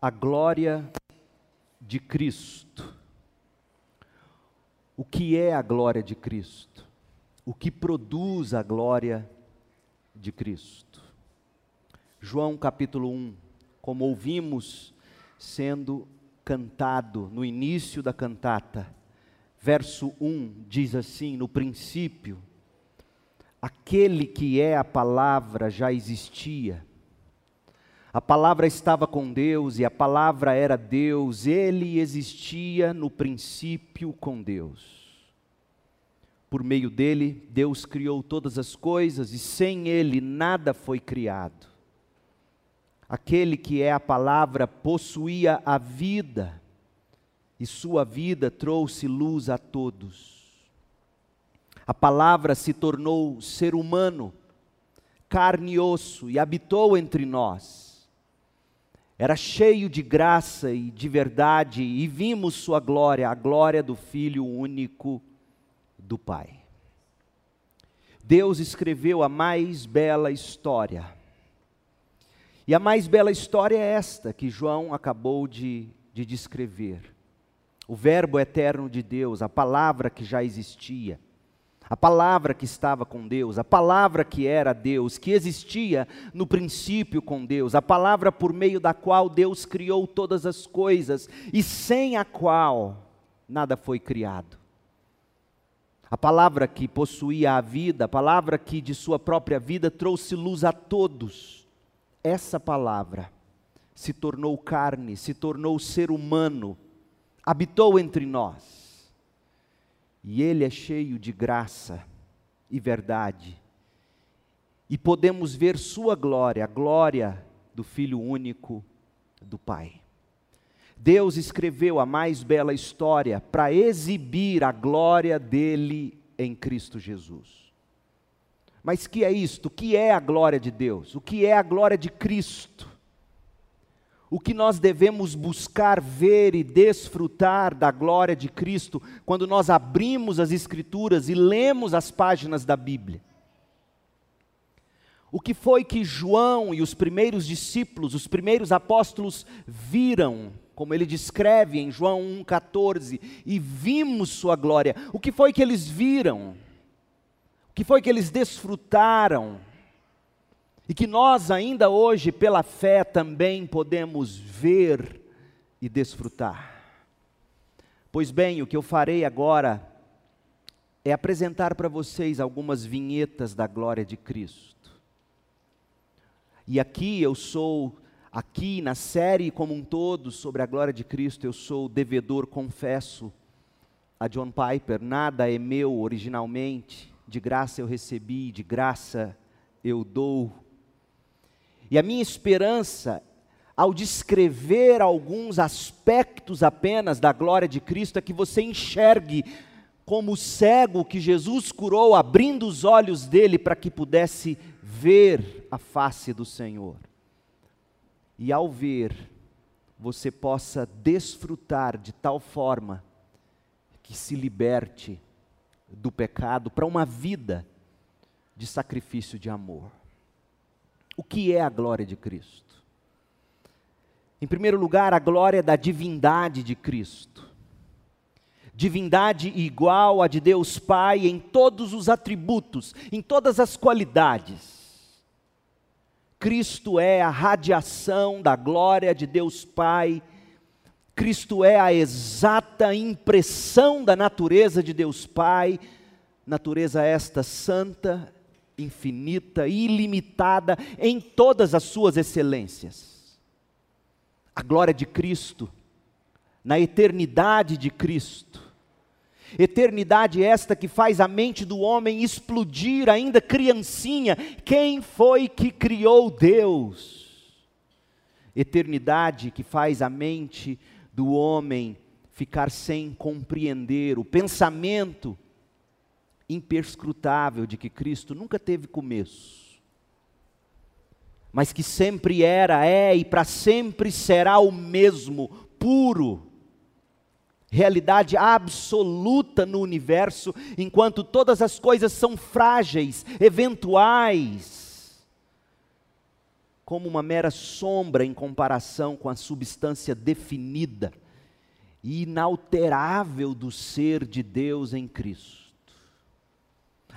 a glória de Cristo. O que é a glória de Cristo? O que produz a glória de Cristo? João capítulo 1, como ouvimos sendo cantado no início da cantata, verso 1 diz assim: No princípio, aquele que é a palavra já existia a palavra estava com Deus e a palavra era Deus, ele existia no princípio com Deus. Por meio dele, Deus criou todas as coisas e sem ele nada foi criado. Aquele que é a palavra possuía a vida e sua vida trouxe luz a todos. A palavra se tornou ser humano, carne e osso e habitou entre nós era cheio de graça e de verdade, e vimos Sua glória, a glória do Filho único do Pai. Deus escreveu a mais bela história. E a mais bela história é esta que João acabou de, de descrever. O Verbo eterno de Deus, a palavra que já existia a palavra que estava com Deus, a palavra que era Deus, que existia no princípio com Deus, a palavra por meio da qual Deus criou todas as coisas e sem a qual nada foi criado. A palavra que possuía a vida, a palavra que de sua própria vida trouxe luz a todos. Essa palavra se tornou carne, se tornou ser humano, habitou entre nós e ele é cheio de graça e verdade. E podemos ver sua glória, a glória do Filho único do Pai. Deus escreveu a mais bela história para exibir a glória dele em Cristo Jesus. Mas que é isto? O que é a glória de Deus? O que é a glória de Cristo? O que nós devemos buscar ver e desfrutar da glória de Cristo quando nós abrimos as Escrituras e lemos as páginas da Bíblia. O que foi que João e os primeiros discípulos, os primeiros apóstolos viram, como ele descreve em João 1,14, e vimos Sua glória. O que foi que eles viram? O que foi que eles desfrutaram? E que nós ainda hoje, pela fé, também podemos ver e desfrutar. Pois bem, o que eu farei agora é apresentar para vocês algumas vinhetas da glória de Cristo. E aqui eu sou, aqui na série como um todo sobre a glória de Cristo, eu sou devedor, confesso a John Piper: nada é meu originalmente, de graça eu recebi, de graça eu dou e a minha esperança, ao descrever alguns aspectos apenas da glória de Cristo, é que você enxergue como o cego que Jesus curou, abrindo os olhos dele para que pudesse ver a face do Senhor. E ao ver, você possa desfrutar de tal forma que se liberte do pecado para uma vida de sacrifício de amor. O que é a glória de Cristo? Em primeiro lugar, a glória da divindade de Cristo. Divindade igual a de Deus Pai em todos os atributos, em todas as qualidades. Cristo é a radiação da glória de Deus Pai. Cristo é a exata impressão da natureza de Deus Pai, natureza esta santa, infinita, ilimitada em todas as suas excelências. A glória de Cristo, na eternidade de Cristo. Eternidade esta que faz a mente do homem explodir, ainda criancinha. Quem foi que criou Deus? Eternidade que faz a mente do homem ficar sem compreender, o pensamento imperscrutável de que Cristo nunca teve começo, mas que sempre era, é e para sempre será o mesmo, puro, realidade absoluta no universo, enquanto todas as coisas são frágeis, eventuais, como uma mera sombra em comparação com a substância definida e inalterável do ser de Deus em Cristo.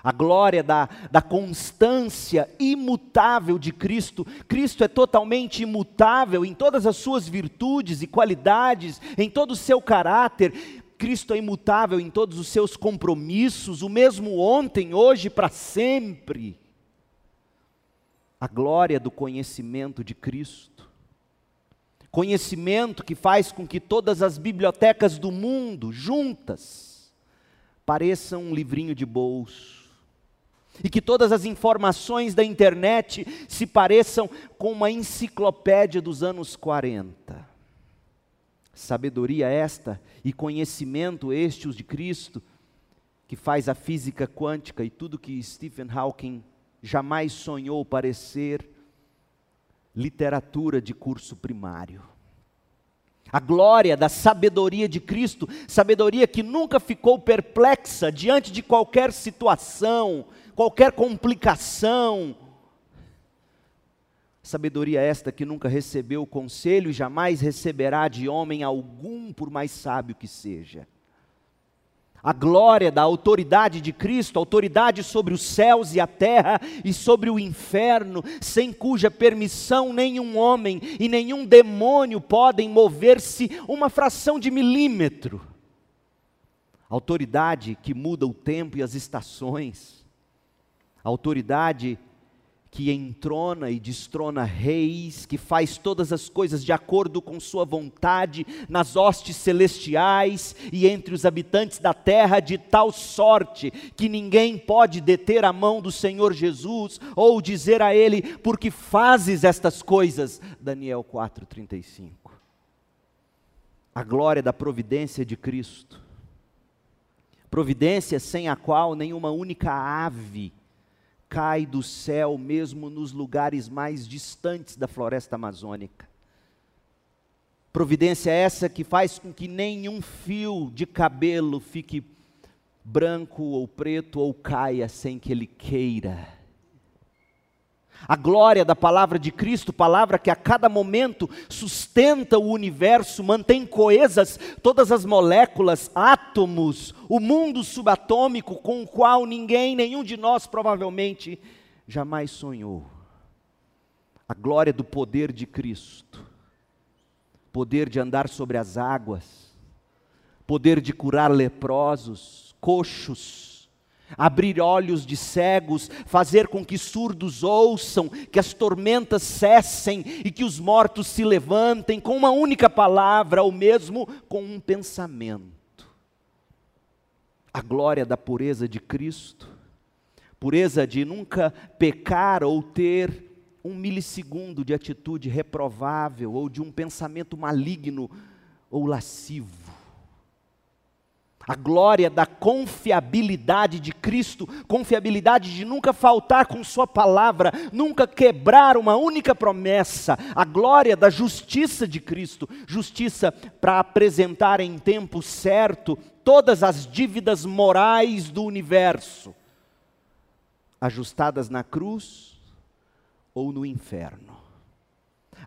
A glória da, da constância imutável de Cristo. Cristo é totalmente imutável em todas as suas virtudes e qualidades, em todo o seu caráter. Cristo é imutável em todos os seus compromissos, o mesmo ontem, hoje, para sempre. A glória do conhecimento de Cristo conhecimento que faz com que todas as bibliotecas do mundo, juntas, pareçam um livrinho de bolso. E que todas as informações da internet se pareçam com uma enciclopédia dos anos 40. Sabedoria esta e conhecimento este os de Cristo, que faz a física quântica e tudo que Stephen Hawking jamais sonhou parecer literatura de curso primário. A glória da sabedoria de Cristo, sabedoria que nunca ficou perplexa diante de qualquer situação, qualquer complicação. Sabedoria esta que nunca recebeu conselho e jamais receberá de homem algum, por mais sábio que seja a glória da autoridade de Cristo, autoridade sobre os céus e a terra e sobre o inferno, sem cuja permissão nenhum homem e nenhum demônio podem mover-se uma fração de milímetro. Autoridade que muda o tempo e as estações, autoridade que entrona e destrona reis, que faz todas as coisas de acordo com Sua vontade, nas hostes celestiais e entre os habitantes da terra, de tal sorte que ninguém pode deter a mão do Senhor Jesus ou dizer a Ele, porque fazes estas coisas. Daniel 4,35. A glória da providência de Cristo, providência sem a qual nenhuma única ave cai do céu mesmo nos lugares mais distantes da floresta amazônica. Providência essa que faz com que nenhum fio de cabelo fique branco ou preto ou caia sem que ele queira. A glória da palavra de Cristo, palavra que a cada momento sustenta o universo, mantém coesas todas as moléculas, átomos, o mundo subatômico com o qual ninguém, nenhum de nós provavelmente jamais sonhou. A glória do poder de Cristo, poder de andar sobre as águas, poder de curar leprosos, coxos, abrir olhos de cegos, fazer com que surdos ouçam, que as tormentas cessem e que os mortos se levantem com uma única palavra, ou mesmo com um pensamento. A glória da pureza de Cristo, pureza de nunca pecar ou ter um milissegundo de atitude reprovável ou de um pensamento maligno ou lascivo a glória da confiabilidade de Cristo, confiabilidade de nunca faltar com Sua palavra, nunca quebrar uma única promessa, a glória da justiça de Cristo, justiça para apresentar em tempo certo todas as dívidas morais do universo, ajustadas na cruz ou no inferno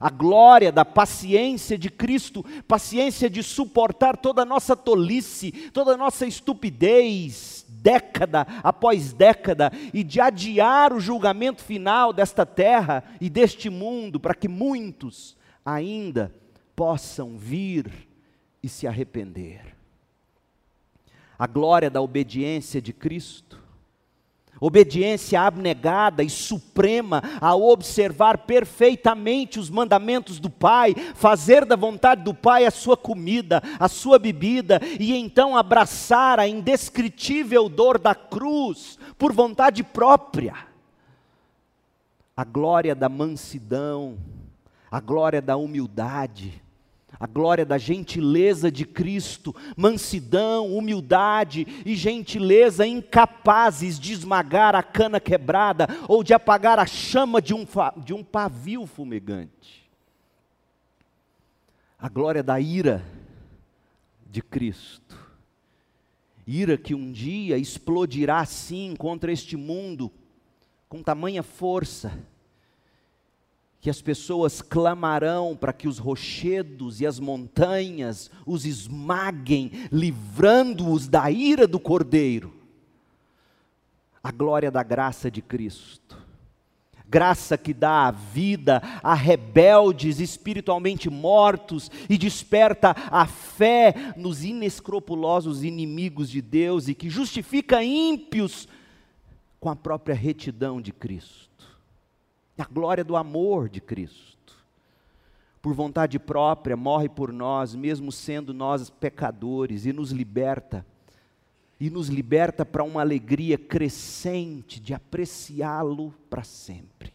a glória da paciência de Cristo, paciência de suportar toda a nossa tolice, toda a nossa estupidez, década após década, e de adiar o julgamento final desta terra e deste mundo, para que muitos ainda possam vir e se arrepender. A glória da obediência de Cristo, Obediência abnegada e suprema a observar perfeitamente os mandamentos do Pai, fazer da vontade do Pai a sua comida, a sua bebida, e então abraçar a indescritível dor da cruz por vontade própria. A glória da mansidão, a glória da humildade, a glória da gentileza de Cristo, mansidão, humildade e gentileza incapazes de esmagar a cana quebrada ou de apagar a chama de um, de um pavio fumegante. A glória da ira de Cristo, ira que um dia explodirá sim contra este mundo com tamanha força que as pessoas clamarão para que os rochedos e as montanhas os esmaguem, livrando-os da ira do cordeiro. A glória da graça de Cristo graça que dá a vida a rebeldes espiritualmente mortos e desperta a fé nos inescrupulosos inimigos de Deus e que justifica ímpios com a própria retidão de Cristo. A glória do amor de Cristo. Por vontade própria, morre por nós, mesmo sendo nós pecadores, e nos liberta e nos liberta para uma alegria crescente de apreciá-lo para sempre.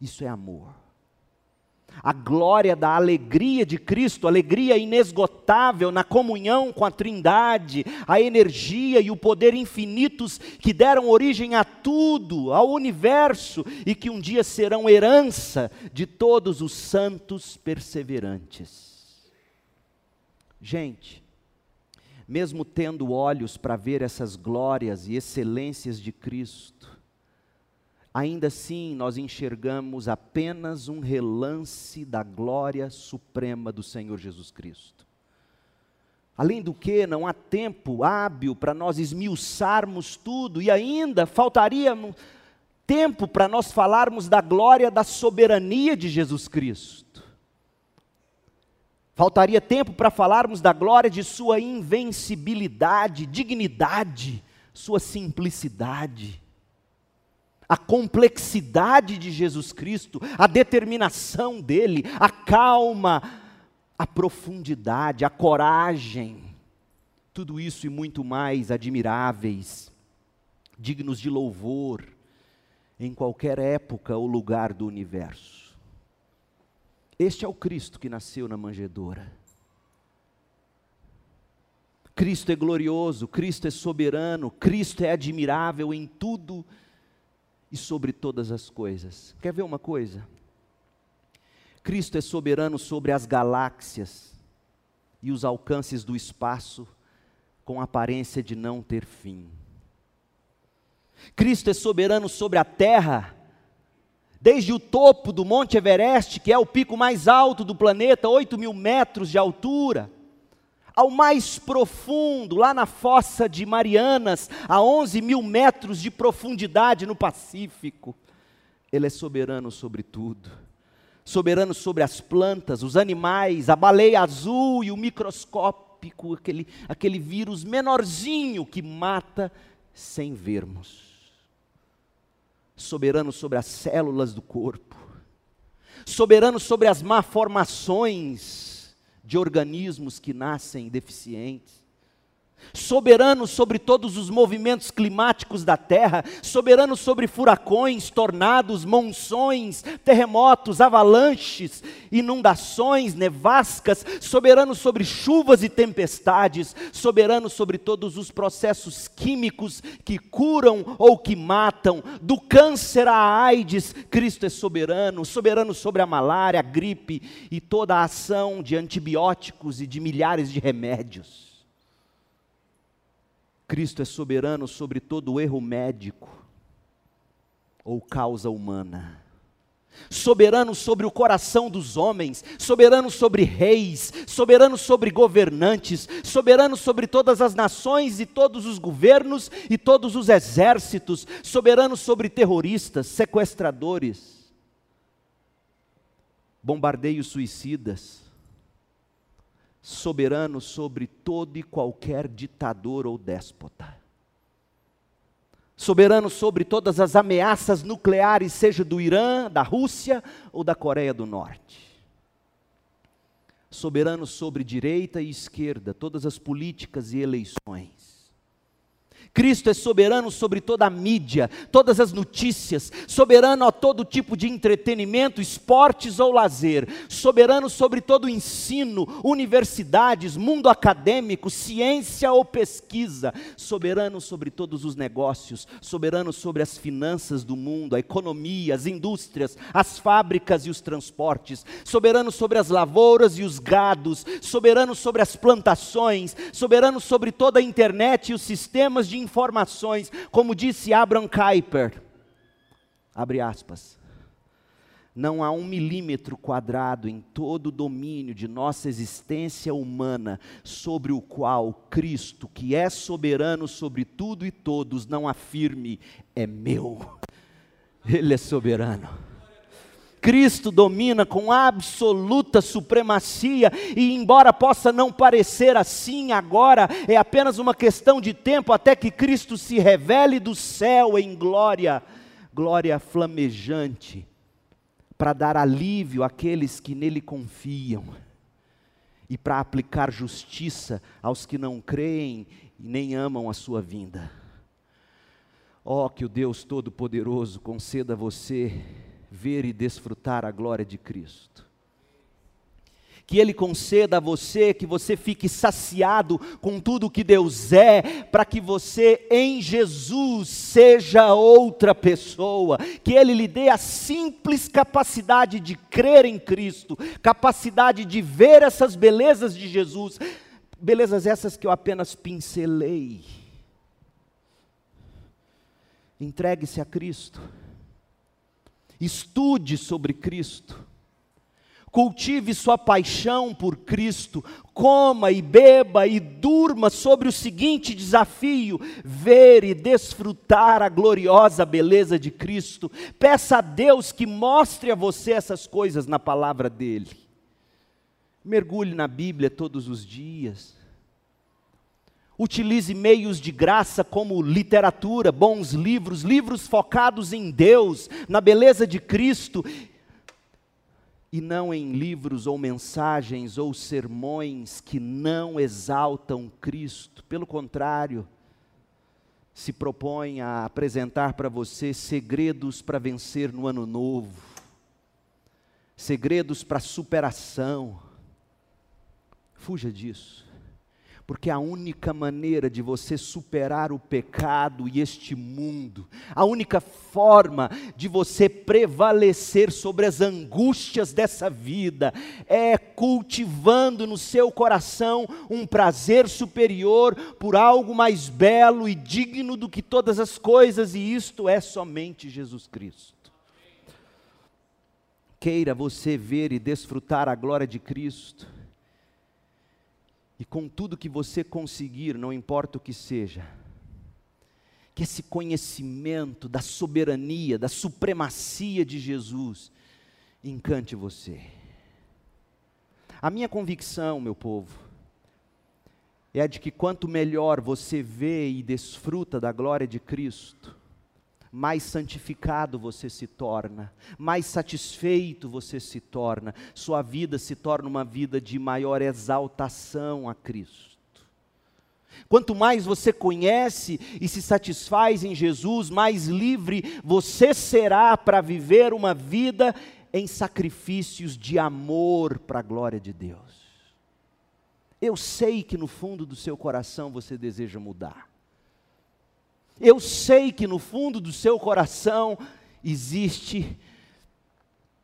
Isso é amor. A glória da alegria de Cristo, alegria inesgotável na comunhão com a Trindade, a energia e o poder infinitos que deram origem a tudo, ao universo e que um dia serão herança de todos os santos perseverantes. Gente, mesmo tendo olhos para ver essas glórias e excelências de Cristo, ainda assim nós enxergamos apenas um relance da glória suprema do Senhor Jesus Cristo. Além do que, não há tempo hábil para nós esmiuçarmos tudo, e ainda faltaria tempo para nós falarmos da glória da soberania de Jesus Cristo. Faltaria tempo para falarmos da glória de Sua invencibilidade, dignidade, Sua simplicidade, a complexidade de Jesus Cristo, a determinação dele, a calma, a profundidade, a coragem, tudo isso e muito mais admiráveis, dignos de louvor, em qualquer época ou lugar do universo. Este é o Cristo que nasceu na manjedoura. Cristo é glorioso, Cristo é soberano, Cristo é admirável em tudo e sobre todas as coisas. Quer ver uma coisa? Cristo é soberano sobre as galáxias e os alcances do espaço com aparência de não ter fim. Cristo é soberano sobre a terra desde o topo do Monte Everest, que é o pico mais alto do planeta, 8 mil metros de altura, ao mais profundo, lá na fossa de Marianas, a 11 mil metros de profundidade no Pacífico. Ele é soberano sobre tudo. Soberano sobre as plantas, os animais, a baleia azul e o microscópico, aquele, aquele vírus menorzinho que mata sem vermos soberano sobre as células do corpo, soberano sobre as malformações de organismos que nascem deficientes, soberano sobre todos os movimentos climáticos da terra, soberano sobre furacões, tornados, monções, terremotos, avalanches, inundações, nevascas, soberano sobre chuvas e tempestades, soberano sobre todos os processos químicos que curam ou que matam, do câncer à AIDS, Cristo é soberano, soberano sobre a malária, a gripe e toda a ação de antibióticos e de milhares de remédios. Cristo é soberano sobre todo erro médico ou causa humana. Soberano sobre o coração dos homens, soberano sobre reis, soberano sobre governantes, soberano sobre todas as nações e todos os governos e todos os exércitos, soberano sobre terroristas, sequestradores, bombardeios suicidas, soberano sobre todo e qualquer ditador ou déspota. Soberano sobre todas as ameaças nucleares, seja do Irã, da Rússia ou da Coreia do Norte. Soberano sobre direita e esquerda, todas as políticas e eleições Cristo é soberano sobre toda a mídia, todas as notícias, soberano a todo tipo de entretenimento, esportes ou lazer, soberano sobre todo o ensino, universidades, mundo acadêmico, ciência ou pesquisa, soberano sobre todos os negócios, soberano sobre as finanças do mundo, a economia, as indústrias, as fábricas e os transportes, soberano sobre as lavouras e os gados, soberano sobre as plantações, soberano sobre toda a internet e os sistemas de informações, como disse Abraham Kuyper, abre aspas, Não há um milímetro quadrado em todo o domínio de nossa existência humana sobre o qual Cristo, que é soberano sobre tudo e todos, não afirme: é meu. Ele é soberano. Cristo domina com absoluta supremacia, e embora possa não parecer assim agora, é apenas uma questão de tempo até que Cristo se revele do céu em glória, glória flamejante para dar alívio àqueles que nele confiam e para aplicar justiça aos que não creem e nem amam a sua vinda. Ó, oh, que o Deus Todo-Poderoso conceda a você ver e desfrutar a glória de Cristo. Que Ele conceda a você, que você fique saciado com tudo que Deus é, para que você em Jesus seja outra pessoa, que Ele lhe dê a simples capacidade de crer em Cristo, capacidade de ver essas belezas de Jesus, belezas essas que eu apenas pincelei. Entregue-se a Cristo, estude sobre Cristo cultive sua paixão por Cristo, coma e beba e durma sobre o seguinte desafio: ver e desfrutar a gloriosa beleza de Cristo. Peça a Deus que mostre a você essas coisas na palavra dele. Mergulhe na Bíblia todos os dias. Utilize meios de graça como literatura, bons livros, livros focados em Deus, na beleza de Cristo e não em livros ou mensagens ou sermões que não exaltam Cristo. Pelo contrário, se propõe a apresentar para você segredos para vencer no ano novo, segredos para superação. Fuja disso porque a única maneira de você superar o pecado e este mundo, a única forma de você prevalecer sobre as angústias dessa vida, é cultivando no seu coração um prazer superior por algo mais belo e digno do que todas as coisas, e isto é somente Jesus Cristo. Queira você ver e desfrutar a glória de Cristo e com tudo que você conseguir, não importa o que seja, que esse conhecimento da soberania, da supremacia de Jesus, encante você. A minha convicção, meu povo, é a de que quanto melhor você vê e desfruta da glória de Cristo, mais santificado você se torna, mais satisfeito você se torna, sua vida se torna uma vida de maior exaltação a Cristo. Quanto mais você conhece e se satisfaz em Jesus, mais livre você será para viver uma vida em sacrifícios de amor para a glória de Deus. Eu sei que no fundo do seu coração você deseja mudar. Eu sei que no fundo do seu coração existe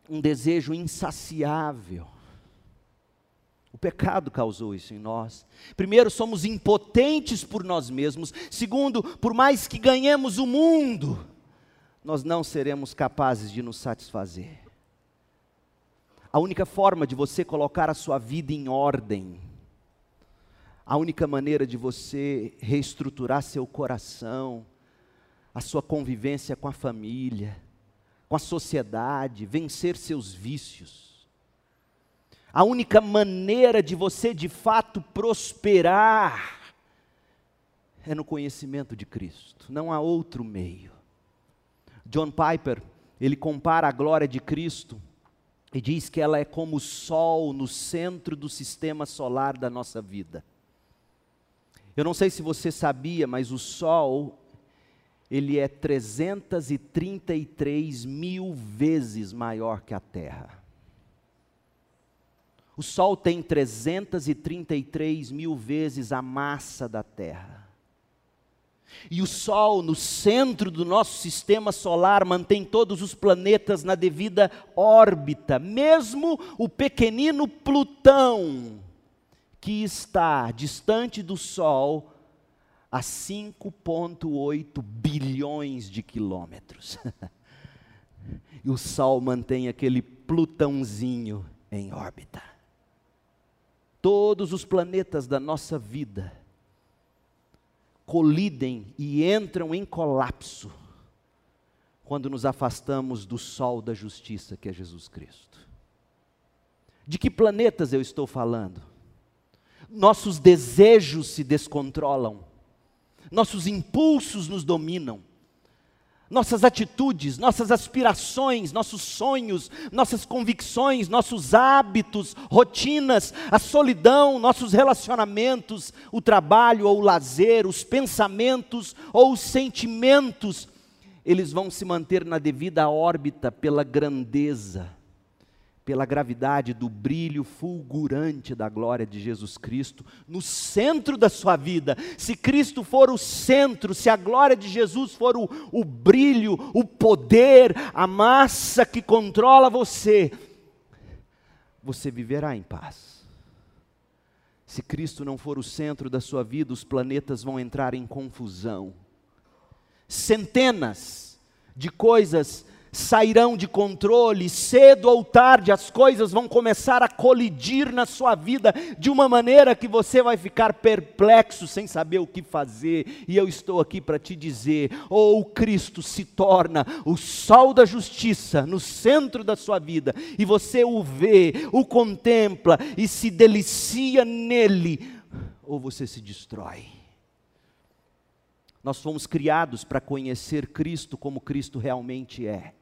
um desejo insaciável. O pecado causou isso em nós. Primeiro, somos impotentes por nós mesmos. Segundo, por mais que ganhemos o mundo, nós não seremos capazes de nos satisfazer. A única forma de você colocar a sua vida em ordem a única maneira de você reestruturar seu coração, a sua convivência com a família, com a sociedade, vencer seus vícios. A única maneira de você de fato prosperar é no conhecimento de Cristo, não há outro meio. John Piper, ele compara a glória de Cristo e diz que ela é como o sol no centro do sistema solar da nossa vida. Eu não sei se você sabia, mas o Sol, ele é 333 mil vezes maior que a Terra. O Sol tem 333 mil vezes a massa da Terra. E o Sol, no centro do nosso sistema solar, mantém todos os planetas na devida órbita, mesmo o pequenino Plutão que está distante do Sol a 5,8 bilhões de quilômetros. e o Sol mantém aquele Plutãozinho em órbita. Todos os planetas da nossa vida colidem e entram em colapso quando nos afastamos do sol da justiça que é Jesus Cristo. De que planetas eu estou falando? Nossos desejos se descontrolam, nossos impulsos nos dominam, nossas atitudes, nossas aspirações, nossos sonhos, nossas convicções, nossos hábitos, rotinas, a solidão, nossos relacionamentos, o trabalho ou o lazer, os pensamentos ou os sentimentos, eles vão se manter na devida órbita pela grandeza pela gravidade do brilho fulgurante da glória de Jesus Cristo no centro da sua vida. Se Cristo for o centro, se a glória de Jesus for o, o brilho, o poder, a massa que controla você, você viverá em paz. Se Cristo não for o centro da sua vida, os planetas vão entrar em confusão. Centenas de coisas sairão de controle, cedo ou tarde as coisas vão começar a colidir na sua vida de uma maneira que você vai ficar perplexo sem saber o que fazer. E eu estou aqui para te dizer: ou oh, Cristo se torna o sol da justiça no centro da sua vida, e você o vê, o contempla e se delicia nele, ou você se destrói. Nós fomos criados para conhecer Cristo como Cristo realmente é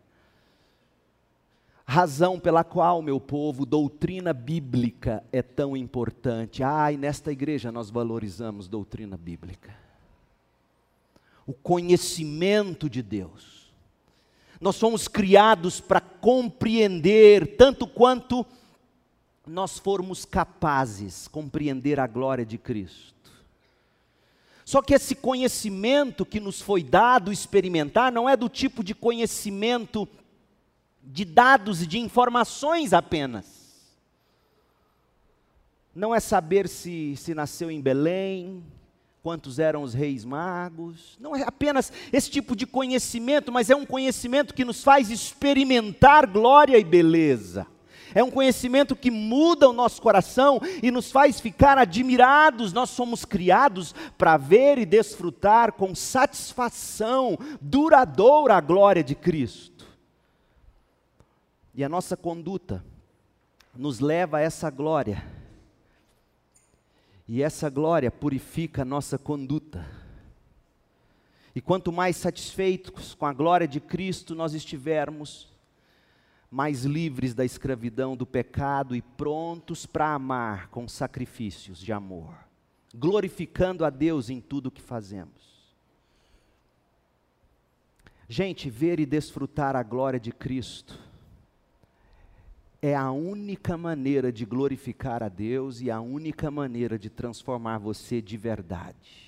razão pela qual, meu povo, doutrina bíblica é tão importante. E nesta igreja nós valorizamos doutrina bíblica. O conhecimento de Deus. Nós fomos criados para compreender, tanto quanto nós formos capazes, compreender a glória de Cristo. Só que esse conhecimento que nos foi dado experimentar não é do tipo de conhecimento de dados e de informações apenas. Não é saber se, se nasceu em Belém, quantos eram os reis magos. Não é apenas esse tipo de conhecimento, mas é um conhecimento que nos faz experimentar glória e beleza. É um conhecimento que muda o nosso coração e nos faz ficar admirados. Nós somos criados para ver e desfrutar com satisfação duradoura a glória de Cristo. E a nossa conduta nos leva a essa glória. E essa glória purifica a nossa conduta. E quanto mais satisfeitos com a glória de Cristo nós estivermos, mais livres da escravidão do pecado e prontos para amar com sacrifícios de amor, glorificando a Deus em tudo o que fazemos. Gente, ver e desfrutar a glória de Cristo é a única maneira de glorificar a Deus e a única maneira de transformar você de verdade.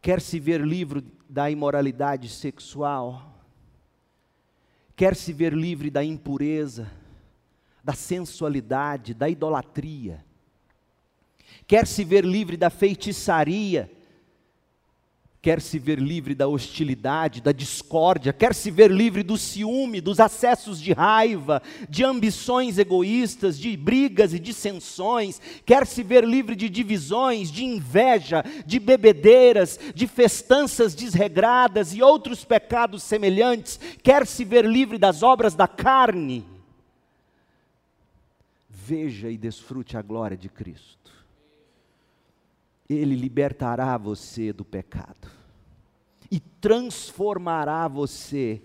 Quer se ver livre da imoralidade sexual? Quer se ver livre da impureza, da sensualidade, da idolatria? Quer se ver livre da feitiçaria? Quer se ver livre da hostilidade, da discórdia, quer se ver livre do ciúme, dos acessos de raiva, de ambições egoístas, de brigas e dissensões, quer se ver livre de divisões, de inveja, de bebedeiras, de festanças desregradas e outros pecados semelhantes, quer se ver livre das obras da carne. Veja e desfrute a glória de Cristo. Ele libertará você do pecado e transformará você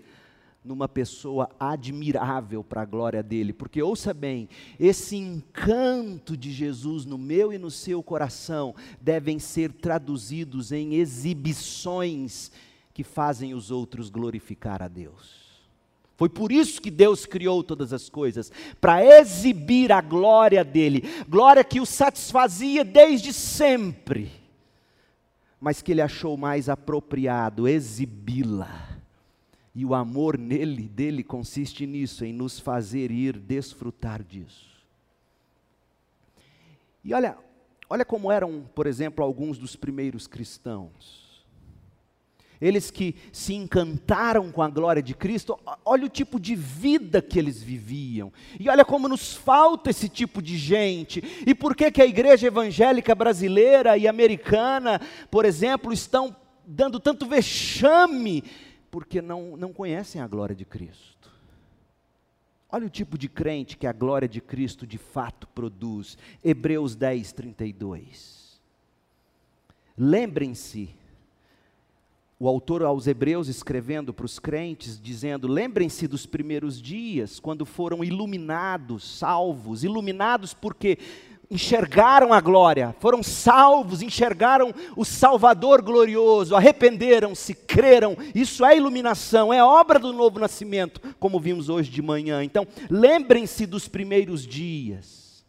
numa pessoa admirável para a glória dele, porque ouça bem, esse encanto de Jesus no meu e no seu coração devem ser traduzidos em exibições que fazem os outros glorificar a Deus. Foi por isso que Deus criou todas as coisas, para exibir a glória dele, glória que o satisfazia desde sempre, mas que ele achou mais apropriado exibi-la. E o amor nele, dele consiste nisso, em nos fazer ir desfrutar disso. E olha, olha como eram, por exemplo, alguns dos primeiros cristãos. Eles que se encantaram com a glória de Cristo, olha o tipo de vida que eles viviam. E olha como nos falta esse tipo de gente. E por que, que a igreja evangélica brasileira e americana, por exemplo, estão dando tanto vexame? Porque não, não conhecem a glória de Cristo. Olha o tipo de crente que a glória de Cristo de fato produz. Hebreus 10, 32. Lembrem-se, o autor aos Hebreus escrevendo para os crentes, dizendo: lembrem-se dos primeiros dias, quando foram iluminados, salvos, iluminados porque enxergaram a glória, foram salvos, enxergaram o Salvador glorioso, arrependeram-se, creram. Isso é iluminação, é obra do novo nascimento, como vimos hoje de manhã. Então, lembrem-se dos primeiros dias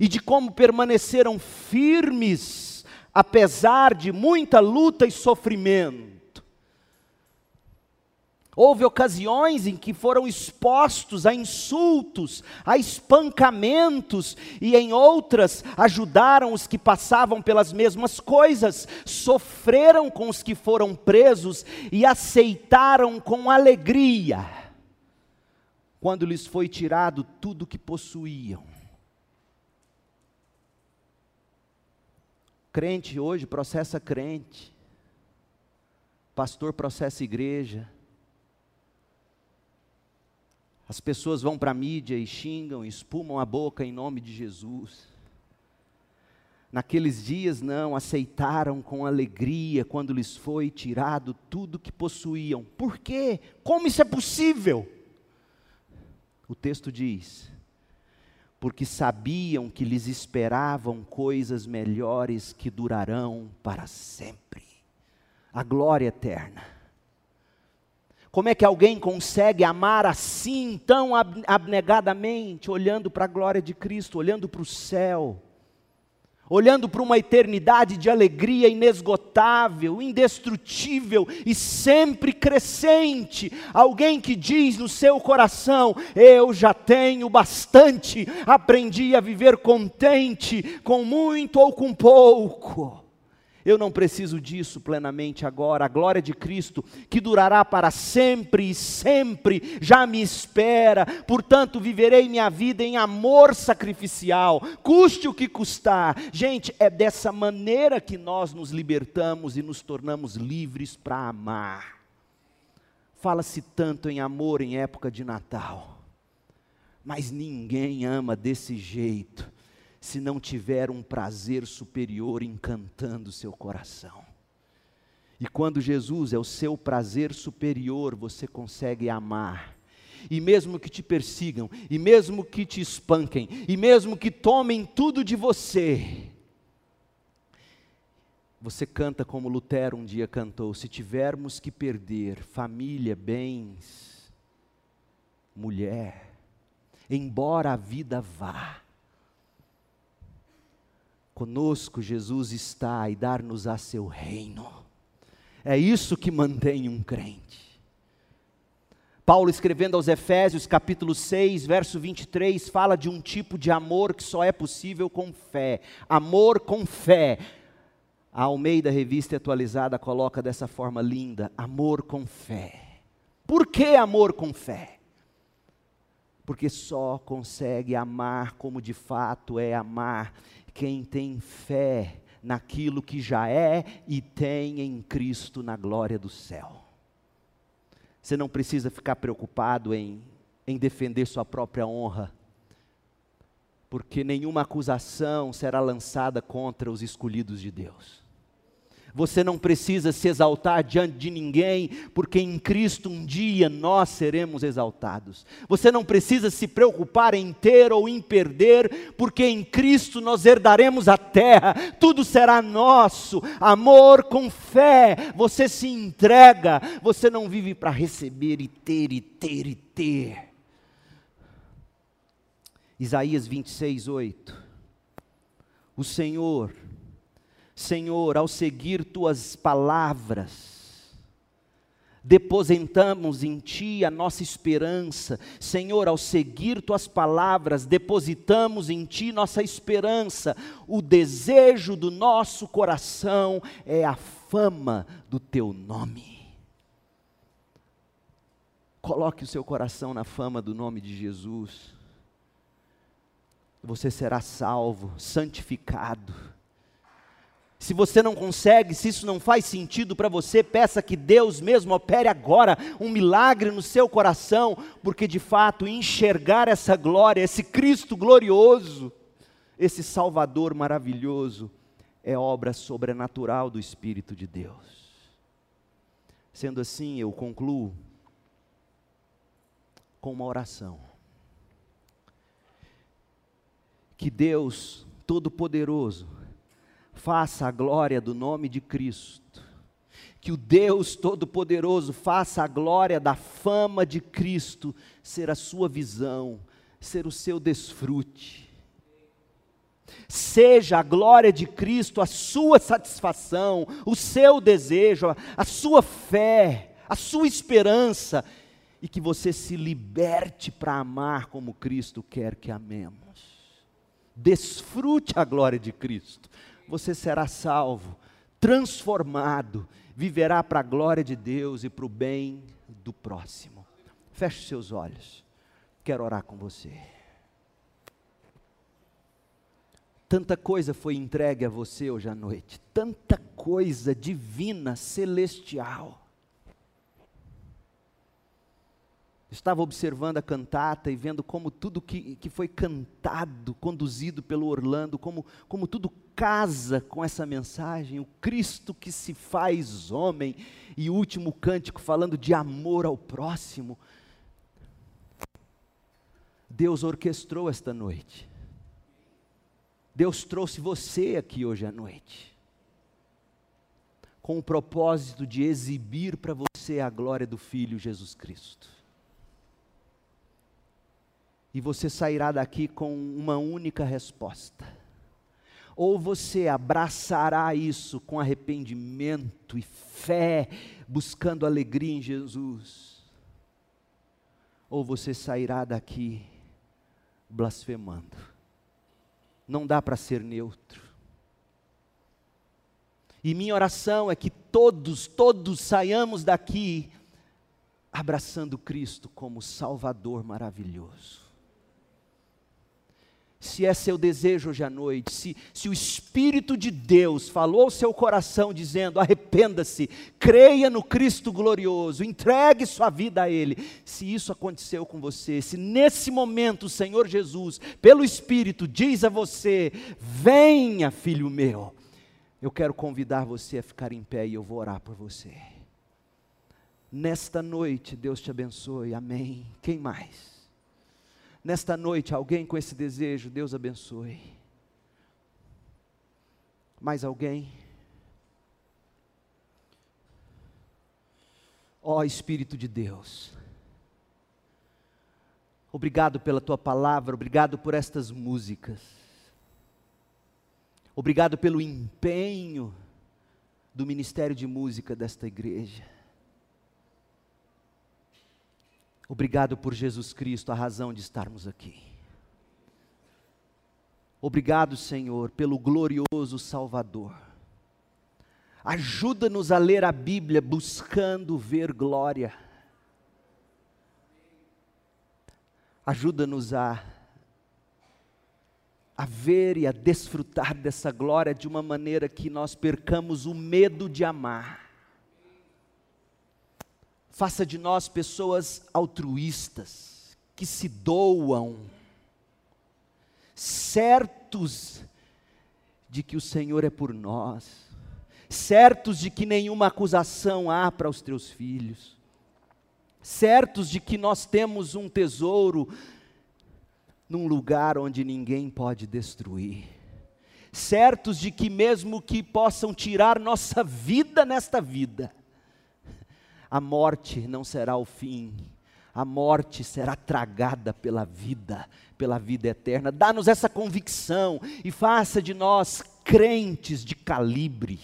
e de como permaneceram firmes, apesar de muita luta e sofrimento. Houve ocasiões em que foram expostos a insultos, a espancamentos, e em outras ajudaram os que passavam pelas mesmas coisas, sofreram com os que foram presos e aceitaram com alegria, quando lhes foi tirado tudo o que possuíam. Crente hoje processa crente, pastor processa igreja as pessoas vão para a mídia e xingam, espumam a boca em nome de Jesus. Naqueles dias não aceitaram com alegria quando lhes foi tirado tudo que possuíam. Por quê? Como isso é possível? O texto diz: porque sabiam que lhes esperavam coisas melhores que durarão para sempre a glória eterna. Como é que alguém consegue amar assim, tão abnegadamente, olhando para a glória de Cristo, olhando para o céu, olhando para uma eternidade de alegria inesgotável, indestrutível e sempre crescente? Alguém que diz no seu coração: Eu já tenho bastante, aprendi a viver contente com muito ou com pouco. Eu não preciso disso plenamente agora. A glória de Cristo, que durará para sempre e sempre, já me espera. Portanto, viverei minha vida em amor sacrificial, custe o que custar. Gente, é dessa maneira que nós nos libertamos e nos tornamos livres para amar. Fala-se tanto em amor em época de Natal, mas ninguém ama desse jeito se não tiver um prazer superior encantando seu coração. E quando Jesus é o seu prazer superior, você consegue amar. E mesmo que te persigam, e mesmo que te espanquem, e mesmo que tomem tudo de você, você canta como Lutero um dia cantou: se tivermos que perder família, bens, mulher, embora a vida vá, Conosco Jesus está e dar-nos a seu reino. É isso que mantém um crente. Paulo escrevendo aos Efésios, capítulo 6, verso 23, fala de um tipo de amor que só é possível com fé. Amor com fé. A Almeida Revista Atualizada coloca dessa forma linda: amor com fé. Por que amor com fé? Porque só consegue amar como de fato é amar quem tem fé naquilo que já é e tem em Cristo na glória do céu. Você não precisa ficar preocupado em, em defender sua própria honra, porque nenhuma acusação será lançada contra os escolhidos de Deus. Você não precisa se exaltar diante de ninguém, porque em Cristo um dia nós seremos exaltados. Você não precisa se preocupar em ter ou em perder, porque em Cristo nós herdaremos a terra, tudo será nosso. Amor com fé, você se entrega, você não vive para receber e ter e ter e ter. Isaías 26, 8. O Senhor Senhor, ao seguir tuas palavras, depositamos em Ti a nossa esperança. Senhor, ao seguir Tuas palavras, depositamos em Ti nossa esperança. O desejo do nosso coração é a fama do teu nome. Coloque o seu coração na fama do nome de Jesus. Você será salvo, santificado. Se você não consegue, se isso não faz sentido para você, peça que Deus mesmo opere agora um milagre no seu coração, porque de fato enxergar essa glória, esse Cristo glorioso, esse Salvador maravilhoso, é obra sobrenatural do Espírito de Deus. Sendo assim, eu concluo com uma oração. Que Deus Todo-Poderoso faça a glória do nome de Cristo, que o Deus Todo-Poderoso faça a glória da fama de Cristo ser a sua visão, ser o seu desfrute. Seja a glória de Cristo a sua satisfação, o seu desejo, a sua fé, a sua esperança e que você se liberte para amar como Cristo quer que amemos. Desfrute a glória de Cristo. Você será salvo, transformado, viverá para a glória de Deus e para o bem do próximo. Feche seus olhos. Quero orar com você. Tanta coisa foi entregue a você hoje à noite, tanta coisa divina, celestial. Estava observando a cantata e vendo como tudo que, que foi cantado, conduzido pelo Orlando, como, como tudo casa com essa mensagem, o Cristo que se faz homem, e o último cântico falando de amor ao próximo. Deus orquestrou esta noite. Deus trouxe você aqui hoje à noite, com o propósito de exibir para você a glória do Filho Jesus Cristo e você sairá daqui com uma única resposta. Ou você abraçará isso com arrependimento e fé, buscando alegria em Jesus, ou você sairá daqui blasfemando. Não dá para ser neutro. E minha oração é que todos, todos saiamos daqui abraçando Cristo como Salvador maravilhoso se é seu desejo hoje à noite, se, se o Espírito de Deus falou ao seu coração dizendo: arrependa-se, creia no Cristo glorioso, entregue sua vida a Ele. Se isso aconteceu com você, se nesse momento o Senhor Jesus, pelo Espírito, diz a você: venha, filho meu, eu quero convidar você a ficar em pé e eu vou orar por você. Nesta noite, Deus te abençoe, amém. Quem mais? Nesta noite, alguém com esse desejo, Deus abençoe. Mais alguém? Ó oh, Espírito de Deus, obrigado pela tua palavra, obrigado por estas músicas, obrigado pelo empenho do ministério de música desta igreja. Obrigado por Jesus Cristo, a razão de estarmos aqui. Obrigado, Senhor, pelo glorioso Salvador. Ajuda-nos a ler a Bíblia buscando ver glória. Ajuda-nos a, a ver e a desfrutar dessa glória de uma maneira que nós percamos o medo de amar Faça de nós pessoas altruístas, que se doam, certos de que o Senhor é por nós, certos de que nenhuma acusação há para os teus filhos, certos de que nós temos um tesouro num lugar onde ninguém pode destruir, certos de que, mesmo que possam tirar nossa vida nesta vida, a morte não será o fim, a morte será tragada pela vida, pela vida eterna. Dá-nos essa convicção e faça de nós crentes de calibre.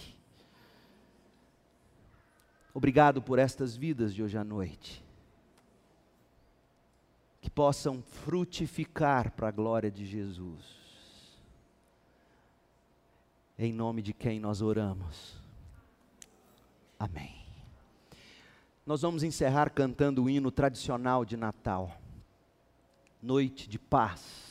Obrigado por estas vidas de hoje à noite. Que possam frutificar para a glória de Jesus. Em nome de quem nós oramos. Amém. Nós vamos encerrar cantando o hino tradicional de Natal. Noite de paz.